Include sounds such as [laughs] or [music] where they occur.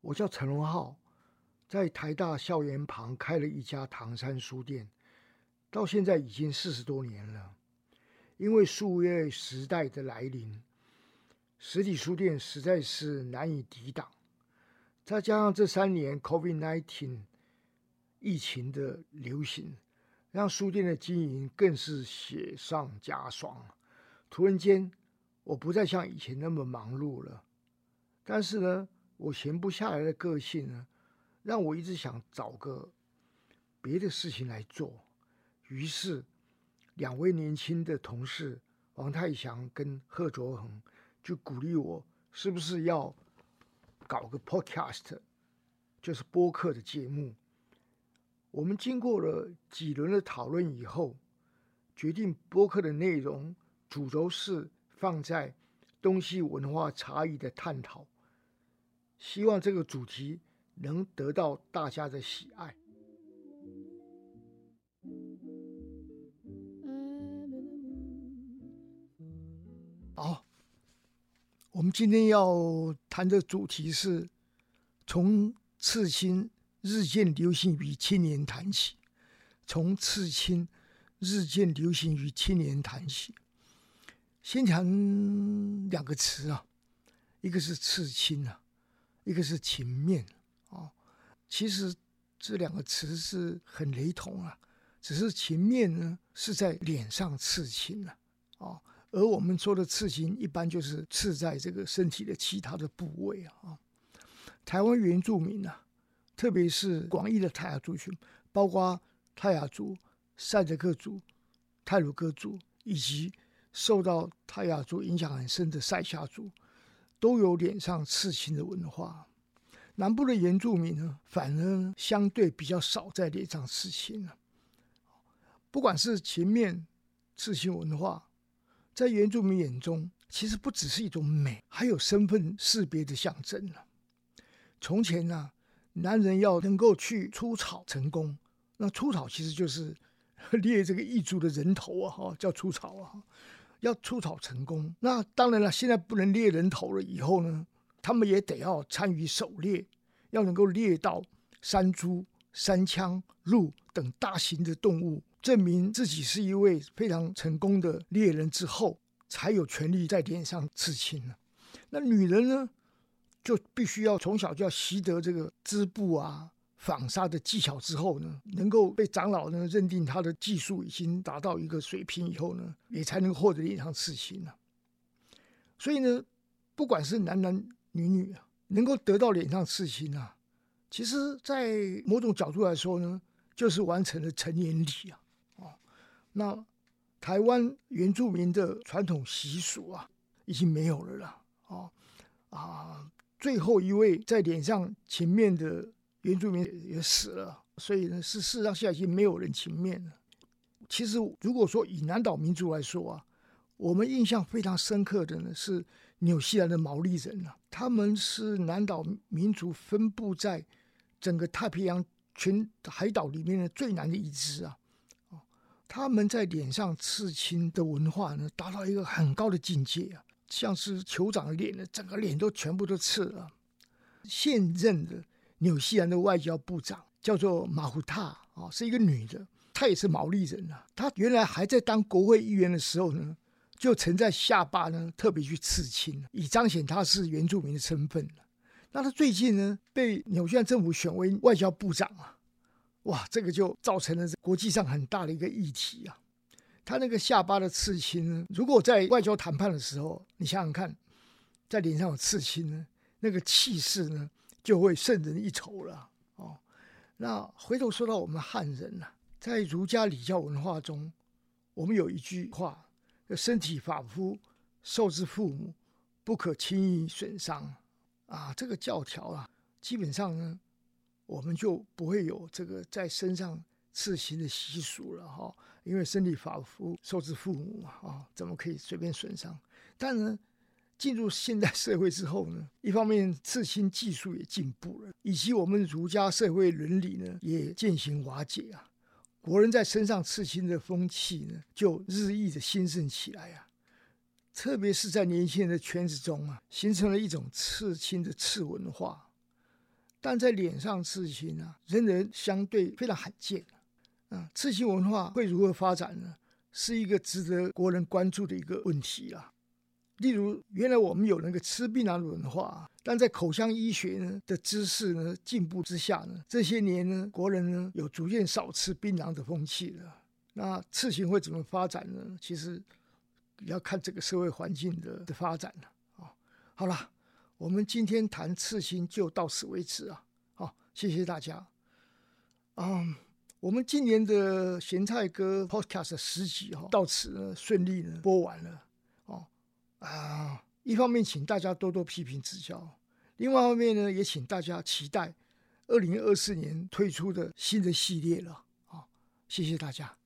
我叫陈荣浩，在台大校园旁开了一家唐山书店，到现在已经四十多年了。因为数位时代的来临，实体书店实在是难以抵挡。再加上这三年 COVID-19 疫情的流行，让书店的经营更是雪上加霜。突然间，我不再像以前那么忙碌了。但是呢，我闲不下来的个性呢，让我一直想找个别的事情来做。于是，两位年轻的同事王太祥跟贺卓恒就鼓励我，是不是要搞个 podcast，就是播客的节目。我们经过了几轮的讨论以后，决定播客的内容主轴是放在东西文化差异的探讨。希望这个主题能得到大家的喜爱。好，我们今天要谈的主题是从刺青日渐流行于青年谈起。从刺青日渐流行于青年谈起，先谈两个词啊，一个是刺青啊。一个是情面啊，其实这两个词是很雷同啊，只是情面呢是在脸上刺青了啊，而我们说的刺青一般就是刺在这个身体的其他的部位啊。台湾原住民啊，特别是广义的泰雅族群，包括泰雅族、赛德克族、泰鲁克族，以及受到泰雅族影响很深的塞夏族。都有脸上刺青的文化，南部的原住民呢，反而相对比较少在脸上刺青了。不管是前面刺青文化，在原住民眼中，其实不只是一种美，还有身份识别的象征呢。从前呢，男人要能够去出草成功，那出草其实就是 [laughs] 猎这个异族的人头啊，哈，叫出草啊。要出草成功，那当然了。现在不能猎人头了，以后呢，他们也得要参与狩猎，要能够猎到山猪、山羌、鹿等大型的动物，证明自己是一位非常成功的猎人之后，才有权利在脸上刺青了。那女人呢，就必须要从小就要习得这个织布啊。纺纱的技巧之后呢，能够被长老呢认定他的技术已经达到一个水平以后呢，也才能获得脸上刺青了。所以呢，不管是男男女女啊，能够得到脸上刺青啊，其实，在某种角度来说呢，就是完成了成年礼啊。哦，那台湾原住民的传统习俗啊，已经没有了啦。哦啊，最后一位在脸上前面的。原住民也死了，所以呢，是事实上现在已经没有人情面了。其实，如果说以南岛民族来说啊，我们印象非常深刻的呢是纽西兰的毛利人啊，他们是南岛民族分布在整个太平洋全海岛里面的最南的一支啊。他们在脸上刺青的文化呢，达到一个很高的境界啊，像是酋长的脸呢，整个脸都全部都刺了。现任的。纽西兰的外交部长叫做马胡塔啊，是一个女的，她也是毛利人啊。她原来还在当国会议员的时候呢，就曾在下巴呢特别去刺青，以彰显她是原住民的身份那她最近呢被纽西兰政府选为外交部长啊，哇，这个就造成了国际上很大的一个议题啊。她那个下巴的刺青呢，如果在外交谈判的时候，你想想看，在脸上有刺青呢，那个气势呢？就会胜人一筹了哦。那回头说到我们汉人呢，在儒家礼教文化中，我们有一句话：“身体发肤受之父母，不可轻易损伤。”啊，这个教条啊，基本上呢，我们就不会有这个在身上刺青的习俗了哈。因为身体发肤受之父母嘛，啊，怎么可以随便损伤？但呢。进入现代社会之后呢，一方面刺青技术也进步了，以及我们儒家社会伦理呢也渐行瓦解啊，国人在身上刺青的风气呢就日益的兴盛起来啊，特别是在年轻人的圈子中啊，形成了一种刺青的次文化。但在脸上刺青啊，仍然相对非常罕见啊。刺青文化会如何发展呢？是一个值得国人关注的一个问题啊。例如，原来我们有那个吃槟榔的文化，但在口腔医学呢的知识呢进步之下呢，这些年呢，国人呢有逐渐少吃槟榔的风气了。那刺青会怎么发展呢？其实要看这个社会环境的的发展了啊。好了，我们今天谈刺青就到此为止啊。好，谢谢大家。嗯，我们今年的咸菜哥 Podcast 十集哈，到此呢顺利呢播完了。啊，一方面请大家多多批评指教，另外一方面呢，也请大家期待二零二四年推出的新的系列了。啊，谢谢大家。